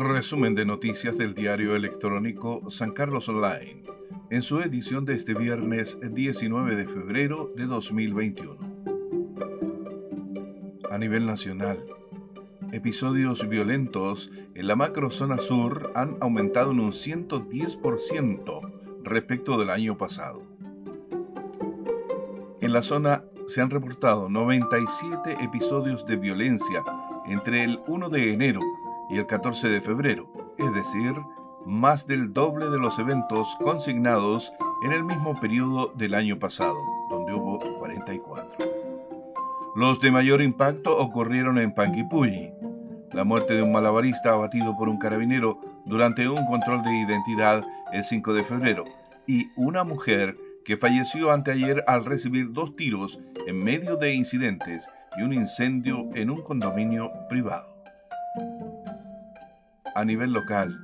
Resumen de noticias del diario electrónico San Carlos Online, en su edición de este viernes 19 de febrero de 2021. A nivel nacional, episodios violentos en la macrozona sur han aumentado en un 110% respecto del año pasado. En la zona se han reportado 97 episodios de violencia entre el 1 de enero y el 14 de febrero, es decir, más del doble de los eventos consignados en el mismo periodo del año pasado, donde hubo 44. Los de mayor impacto ocurrieron en Panguipulli. La muerte de un malabarista abatido por un carabinero durante un control de identidad el 5 de febrero y una mujer que falleció anteayer al recibir dos tiros en medio de incidentes y un incendio en un condominio privado a nivel local.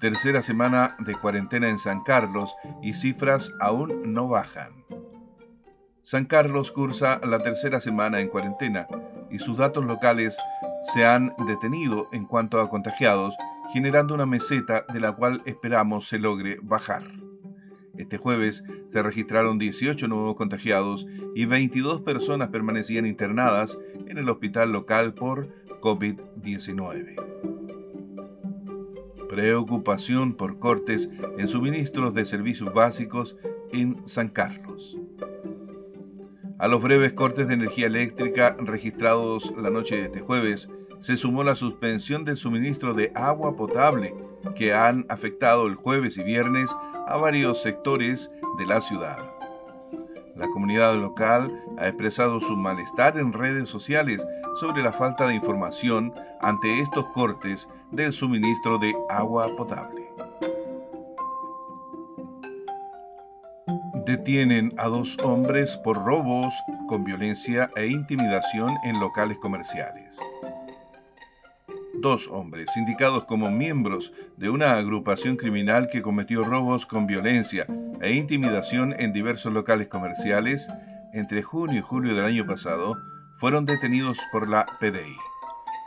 Tercera semana de cuarentena en San Carlos y cifras aún no bajan. San Carlos cursa la tercera semana en cuarentena y sus datos locales se han detenido en cuanto a contagiados, generando una meseta de la cual esperamos se logre bajar. Este jueves se registraron 18 nuevos contagiados y 22 personas permanecían internadas en el hospital local por COVID-19 preocupación por cortes en suministros de servicios básicos en San Carlos. A los breves cortes de energía eléctrica registrados la noche de este jueves, se sumó la suspensión del suministro de agua potable que han afectado el jueves y viernes a varios sectores de la ciudad. La comunidad local ha expresado su malestar en redes sociales sobre la falta de información ante estos cortes del suministro de agua potable. Detienen a dos hombres por robos con violencia e intimidación en locales comerciales. Dos hombres, indicados como miembros de una agrupación criminal que cometió robos con violencia e intimidación en diversos locales comerciales entre junio y julio del año pasado, fueron detenidos por la PDI.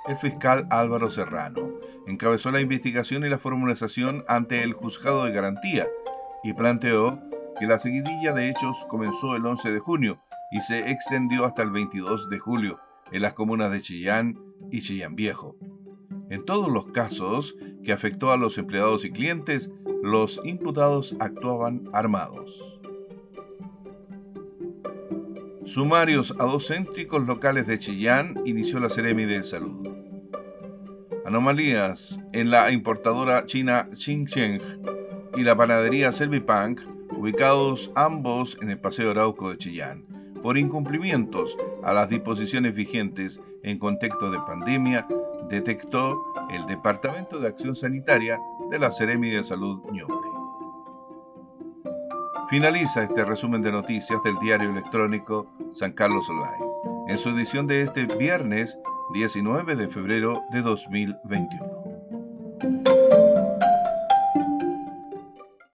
El fiscal Álvaro Serrano encabezó la investigación y la formalización ante el juzgado de garantía y planteó que la seguidilla de hechos comenzó el 11 de junio y se extendió hasta el 22 de julio en las comunas de Chillán y Chillán Viejo. En todos los casos que afectó a los empleados y clientes, los imputados actuaban armados. Sumarios a dos céntricos locales de Chillán inició la Ceremi de Salud. Anomalías en la importadora china Xinjiang y la panadería Servipunk, ubicados ambos en el Paseo Arauco de Chillán, por incumplimientos a las disposiciones vigentes en contexto de pandemia, detectó el Departamento de Acción Sanitaria de la Ceremi de Salud Ñuble. Finaliza este resumen de noticias del diario electrónico San Carlos Online, en su edición de este viernes 19 de febrero de 2021.